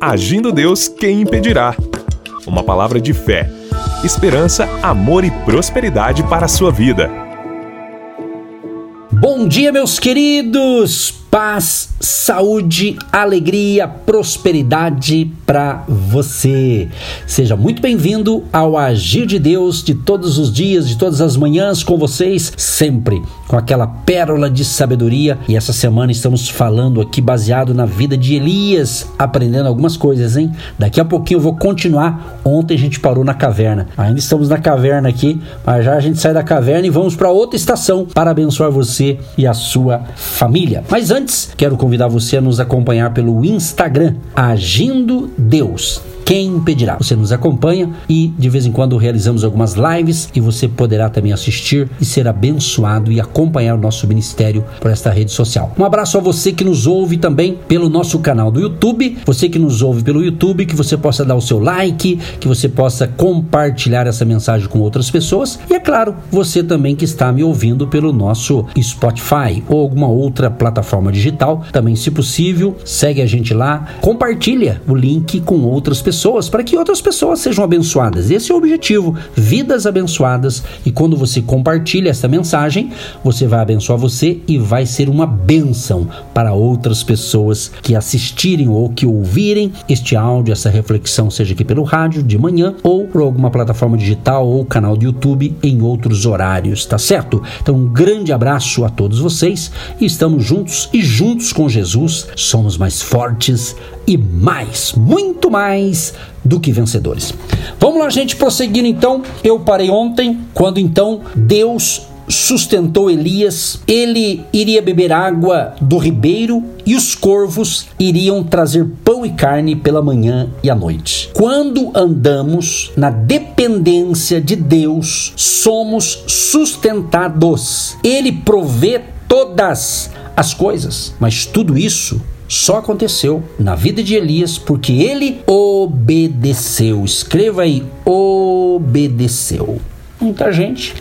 Agindo Deus, quem impedirá? Uma palavra de fé, esperança, amor e prosperidade para a sua vida. Bom dia, meus queridos! Paz, saúde, alegria, prosperidade para você. Seja muito bem-vindo ao Agir de Deus de todos os dias, de todas as manhãs com vocês, sempre com aquela pérola de sabedoria. E essa semana estamos falando aqui baseado na vida de Elias, aprendendo algumas coisas, hein? Daqui a pouquinho eu vou continuar. Ontem a gente parou na caverna. Ainda estamos na caverna aqui, mas já a gente sai da caverna e vamos para outra estação para abençoar você e a sua família. Mas antes, quero convidar você a nos acompanhar pelo Instagram, Agindo Deus quem impedirá? Você nos acompanha e de vez em quando realizamos algumas lives e você poderá também assistir e ser abençoado e acompanhar o nosso ministério por esta rede social. Um abraço a você que nos ouve também pelo nosso canal do YouTube, você que nos ouve pelo YouTube, que você possa dar o seu like, que você possa compartilhar essa mensagem com outras pessoas. E é claro, você também que está me ouvindo pelo nosso Spotify ou alguma outra plataforma digital, também se possível, segue a gente lá, compartilha o link com outras pessoas pessoas para que outras pessoas sejam abençoadas. Esse é o objetivo, vidas abençoadas. E quando você compartilha essa mensagem, você vai abençoar você e vai ser uma bênção para outras pessoas que assistirem ou que ouvirem este áudio, essa reflexão, seja aqui pelo rádio de manhã ou por alguma plataforma digital ou canal do YouTube em outros horários, tá certo? Então, um grande abraço a todos vocês e estamos juntos e juntos com Jesus somos mais fortes e mais, muito mais do que vencedores. Vamos lá, gente, prosseguindo então. Eu parei ontem, quando então Deus sustentou Elias, ele iria beber água do ribeiro e os corvos iriam trazer pão e carne pela manhã e à noite. Quando andamos na dependência de Deus, somos sustentados. Ele provê todas as coisas, mas tudo isso só aconteceu na vida de Elias porque ele obedeceu. Escreva aí, obedeceu. Muita gente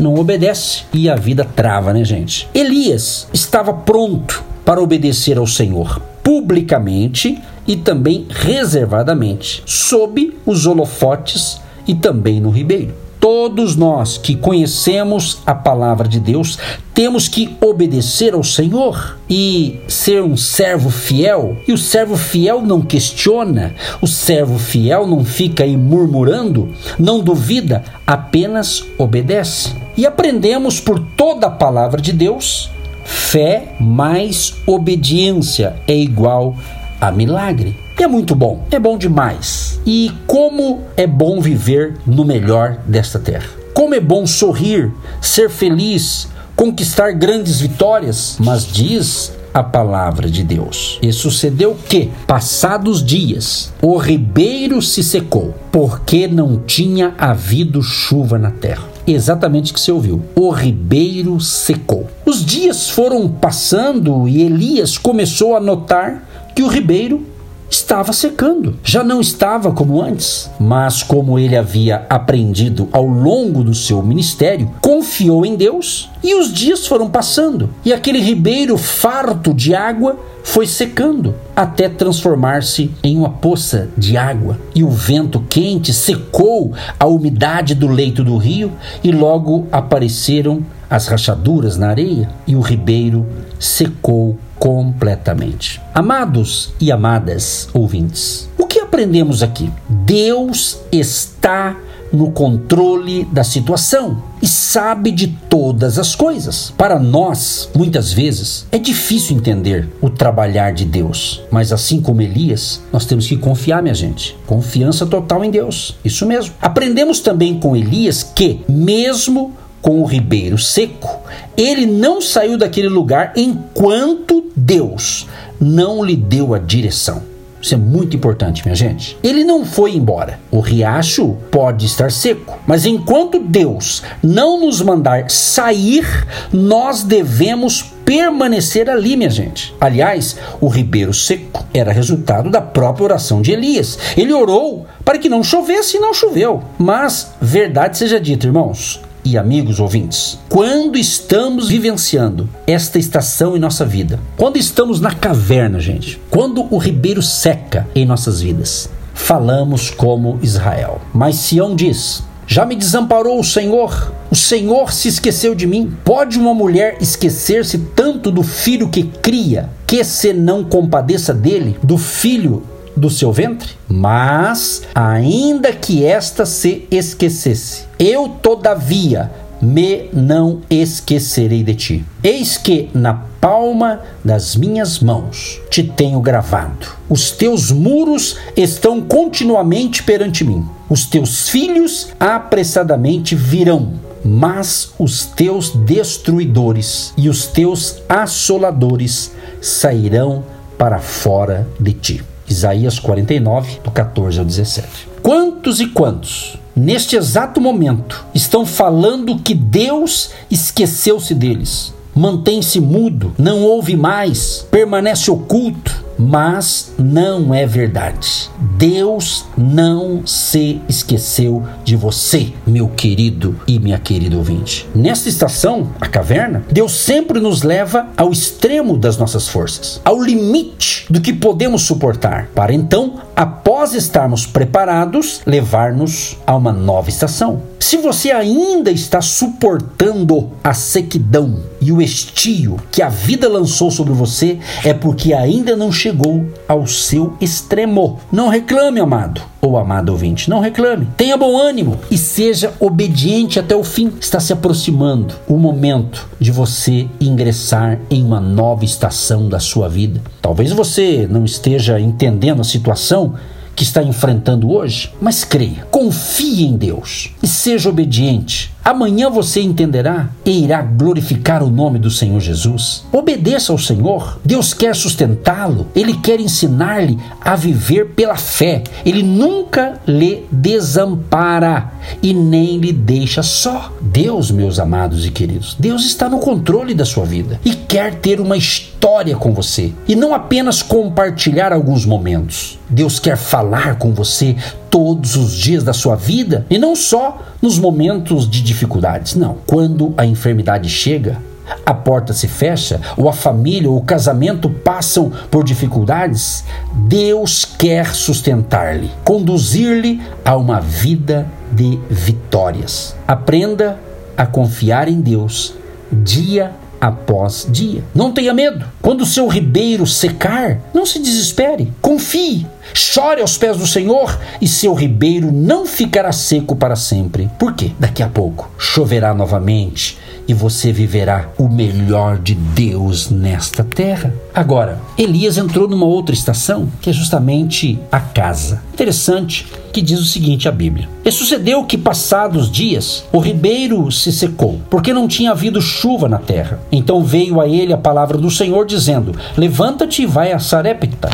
não obedece e a vida trava, né, gente? Elias estava pronto para obedecer ao Senhor publicamente e também reservadamente, sob os holofotes e também no ribeiro. Todos nós que conhecemos a palavra de Deus temos que obedecer ao Senhor e ser um servo fiel. E o servo fiel não questiona, o servo fiel não fica aí murmurando, não duvida, apenas obedece. E aprendemos por toda a palavra de Deus: fé mais obediência é igual a milagre. E é muito bom, é bom demais. E como é bom viver no melhor desta terra. Como é bom sorrir, ser feliz, conquistar grandes vitórias, mas diz a palavra de Deus. E sucedeu que, passados dias, o ribeiro se secou, porque não tinha havido chuva na terra. Exatamente o que você ouviu. O ribeiro secou. Os dias foram passando e Elias começou a notar que o ribeiro estava secando. Já não estava como antes, mas como ele havia aprendido ao longo do seu ministério, confiou em Deus e os dias foram passando. E aquele ribeiro farto de água foi secando até transformar-se em uma poça de água. E o vento quente secou a umidade do leito do rio e logo apareceram as rachaduras na areia e o ribeiro secou completamente. Amados e amadas ouvintes, o que aprendemos aqui? Deus está no controle da situação e sabe de todas as coisas. Para nós, muitas vezes, é difícil entender o trabalhar de Deus, mas assim como Elias, nós temos que confiar, minha gente. Confiança total em Deus. Isso mesmo. Aprendemos também com Elias que, mesmo com o ribeiro seco, ele não saiu daquele lugar enquanto Deus não lhe deu a direção. Isso é muito importante, minha gente. Ele não foi embora. O riacho pode estar seco, mas enquanto Deus não nos mandar sair, nós devemos permanecer ali, minha gente. Aliás, o ribeiro seco era resultado da própria oração de Elias. Ele orou para que não chovesse e não choveu. Mas, verdade seja dita, irmãos, e amigos ouvintes, quando estamos vivenciando esta estação em nossa vida, quando estamos na caverna, gente, quando o ribeiro seca em nossas vidas, falamos como Israel. Mas Sião diz: já me desamparou o Senhor? O Senhor se esqueceu de mim? Pode uma mulher esquecer-se tanto do filho que cria, que se não compadeça dele, do filho do seu ventre? Mas, ainda que esta se esquecesse, eu todavia me não esquecerei de ti. Eis que na palma das minhas mãos te tenho gravado. Os teus muros estão continuamente perante mim. Os teus filhos apressadamente virão, mas os teus destruidores e os teus assoladores sairão para fora de ti. Isaías 49, do 14 ao 17. Quantos e quantos neste exato momento, estão falando que Deus esqueceu-se deles. Mantém-se mudo, não ouve mais, permanece oculto, mas não é verdade. Deus não se esqueceu de você, meu querido e minha querida ouvinte. Nesta estação, a caverna, Deus sempre nos leva ao extremo das nossas forças, ao limite do que podemos suportar, para então, após estarmos preparados, levar-nos a uma nova estação. Se você ainda está suportando a sequidão e o estio que a vida lançou sobre você, é porque ainda não chegou ao seu extremo. Não reclame, amado ou amado ouvinte, não reclame. Tenha bom ânimo e seja obediente até o fim. Está se aproximando o momento de você ingressar em uma nova estação da sua vida. Talvez você não esteja entendendo a situação que está enfrentando hoje, mas creia, confie em Deus e seja obediente. Amanhã você entenderá e irá glorificar o nome do Senhor Jesus. Obedeça ao Senhor. Deus quer sustentá-lo. Ele quer ensinar-lhe a viver pela fé. Ele nunca lhe desampara e nem lhe deixa só. Deus, meus amados e queridos, Deus está no controle da sua vida e quer ter uma história com você e não apenas compartilhar alguns momentos. Deus quer falar com você todos os dias da sua vida e não só nos momentos de dificuldades. Não. Quando a enfermidade chega, a porta se fecha, ou a família ou o casamento passam por dificuldades, Deus quer sustentar-lhe, conduzir-lhe a uma vida de vitórias. Aprenda a confiar em Deus dia após dia. Não tenha medo. Quando o seu ribeiro secar, não se desespere. Confie. Chore aos pés do Senhor e seu ribeiro não ficará seco para sempre. Por quê? Daqui a pouco choverá novamente e você viverá o melhor de Deus nesta terra. Agora, Elias entrou numa outra estação, que é justamente a casa. Interessante que diz o seguinte a Bíblia: E sucedeu que passados dias o ribeiro se secou, porque não tinha havido chuva na terra. Então veio a ele a palavra do Senhor dizendo: Levanta-te e vai a Sarepta,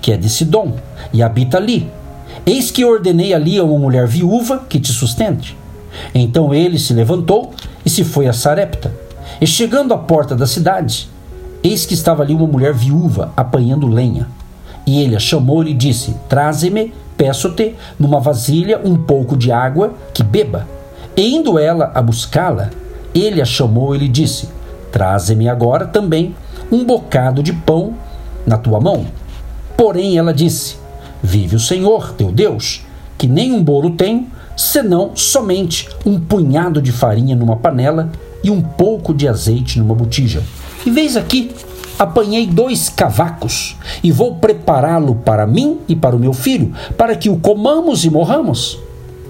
que é de Sidom, e habita ali. Eis que ordenei ali a uma mulher viúva que te sustente. Então ele se levantou e se foi a Sarepta. E chegando à porta da cidade, eis que estava ali uma mulher viúva apanhando lenha. E ele a chamou e disse: Traze-me, peço-te, numa vasilha um pouco de água que beba. E indo ela a buscá-la, ele a chamou e lhe disse: Traze-me agora também um bocado de pão na tua mão. Porém ela disse: Vive o Senhor, teu Deus, que nem um bolo tenho, senão somente um punhado de farinha numa panela e um pouco de azeite numa botija. E veis aqui, apanhei dois cavacos e vou prepará-lo para mim e para o meu filho, para que o comamos e morramos.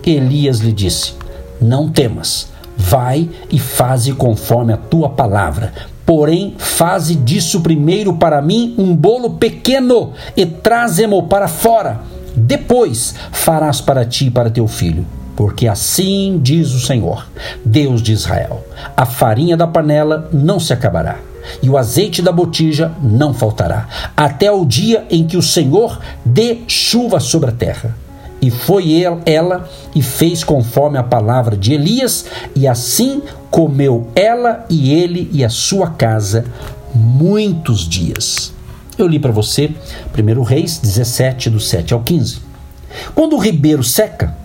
Elias lhe disse: Não temas, vai e faze conforme a tua palavra. Porém, faze disso primeiro para mim um bolo pequeno e traze-mo para fora. Depois farás para ti e para teu filho porque assim diz o Senhor, Deus de Israel: a farinha da panela não se acabará, e o azeite da botija não faltará, até o dia em que o Senhor dê chuva sobre a terra. E foi ela e fez conforme a palavra de Elias, e assim comeu ela e ele e a sua casa muitos dias. Eu li para você 1 Reis 17, do 7 ao 15. Quando o ribeiro seca,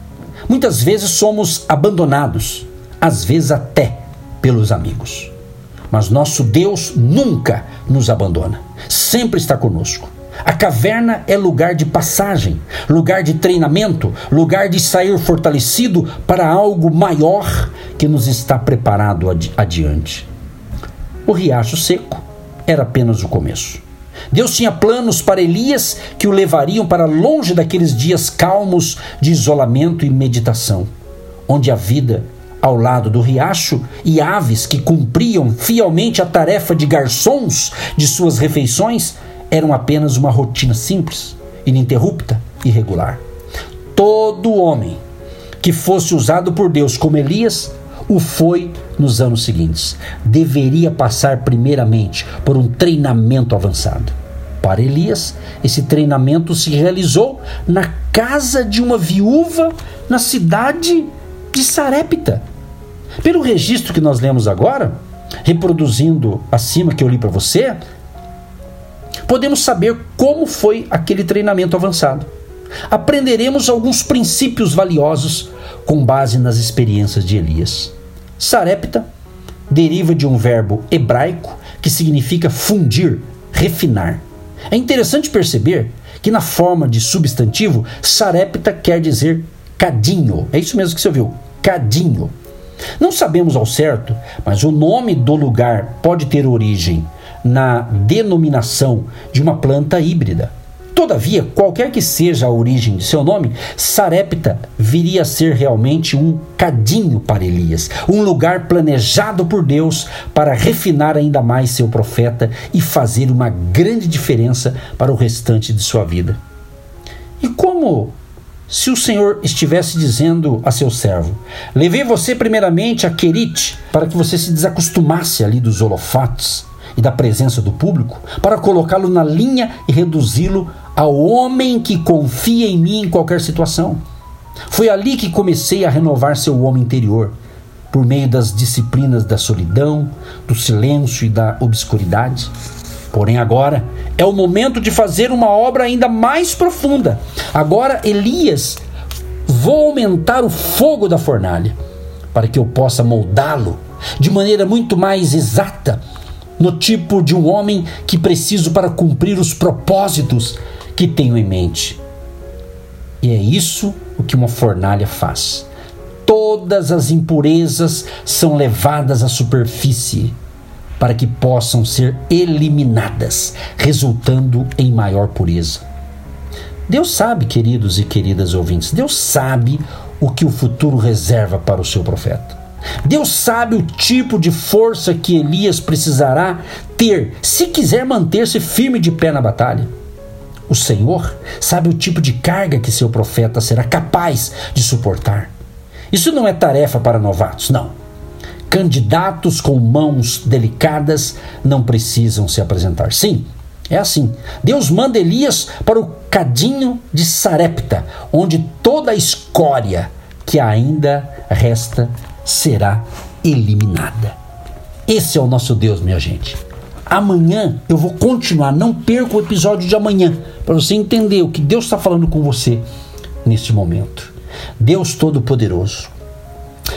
Muitas vezes somos abandonados, às vezes até pelos amigos. Mas nosso Deus nunca nos abandona, sempre está conosco. A caverna é lugar de passagem, lugar de treinamento, lugar de sair fortalecido para algo maior que nos está preparado adi adiante. O riacho seco era apenas o começo. Deus tinha planos para Elias que o levariam para longe daqueles dias calmos de isolamento e meditação, onde a vida ao lado do riacho e aves que cumpriam fielmente a tarefa de garçons de suas refeições eram apenas uma rotina simples, ininterrupta e regular. Todo homem que fosse usado por Deus como Elias o foi nos anos seguintes. Deveria passar primeiramente por um treinamento avançado. Para Elias, esse treinamento se realizou na casa de uma viúva na cidade de Sarepta. Pelo registro que nós lemos agora, reproduzindo acima que eu li para você, podemos saber como foi aquele treinamento avançado. Aprenderemos alguns princípios valiosos com base nas experiências de Elias. Sarepta deriva de um verbo hebraico que significa fundir, refinar. É interessante perceber que na forma de substantivo, Sarepta quer dizer cadinho. É isso mesmo que você ouviu, cadinho. Não sabemos ao certo, mas o nome do lugar pode ter origem na denominação de uma planta híbrida. Todavia, qualquer que seja a origem de seu nome, Sarepta viria a ser realmente um cadinho para Elias, um lugar planejado por Deus para refinar ainda mais seu profeta e fazer uma grande diferença para o restante de sua vida. E como se o Senhor estivesse dizendo a seu servo: Levei você primeiramente a Querite, para que você se desacostumasse ali dos holofotes e da presença do público, para colocá-lo na linha e reduzi-lo ao homem que confia em mim em qualquer situação. Foi ali que comecei a renovar seu homem interior, por meio das disciplinas da solidão, do silêncio e da obscuridade. Porém, agora é o momento de fazer uma obra ainda mais profunda. Agora, Elias, vou aumentar o fogo da fornalha, para que eu possa moldá-lo de maneira muito mais exata, no tipo de um homem que preciso para cumprir os propósitos que tenho em mente. E é isso o que uma fornalha faz. Todas as impurezas são levadas à superfície para que possam ser eliminadas, resultando em maior pureza. Deus sabe, queridos e queridas ouvintes, Deus sabe o que o futuro reserva para o seu profeta. Deus sabe o tipo de força que Elias precisará ter se quiser manter-se firme de pé na batalha. O Senhor sabe o tipo de carga que seu profeta será capaz de suportar. Isso não é tarefa para novatos, não candidatos com mãos delicadas não precisam se apresentar. Sim, é assim. Deus manda Elias para o cadinho de Sarepta, onde toda a escória que ainda resta será eliminada. Esse é o nosso Deus, minha gente. Amanhã eu vou continuar, não perca o episódio de amanhã, para você entender o que Deus está falando com você neste momento. Deus Todo-Poderoso,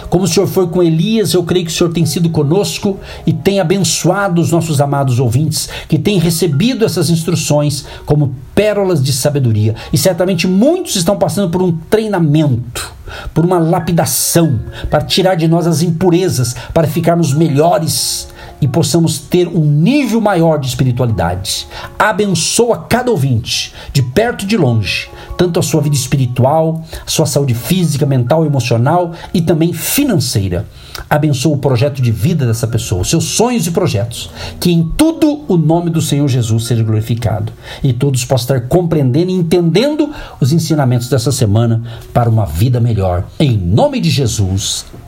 como o Senhor foi com Elias, eu creio que o Senhor tem sido conosco e tem abençoado os nossos amados ouvintes, que têm recebido essas instruções como pérolas de sabedoria. E certamente muitos estão passando por um treinamento, por uma lapidação, para tirar de nós as impurezas, para ficarmos melhores e possamos ter um nível maior de espiritualidade. Abençoa cada ouvinte, de perto e de longe, tanto a sua vida espiritual, a sua saúde física, mental, emocional e também financeira. Abençoa o projeto de vida dessa pessoa, os seus sonhos e projetos. Que em tudo o nome do Senhor Jesus seja glorificado e todos possam estar compreendendo e entendendo os ensinamentos dessa semana para uma vida melhor. Em nome de Jesus.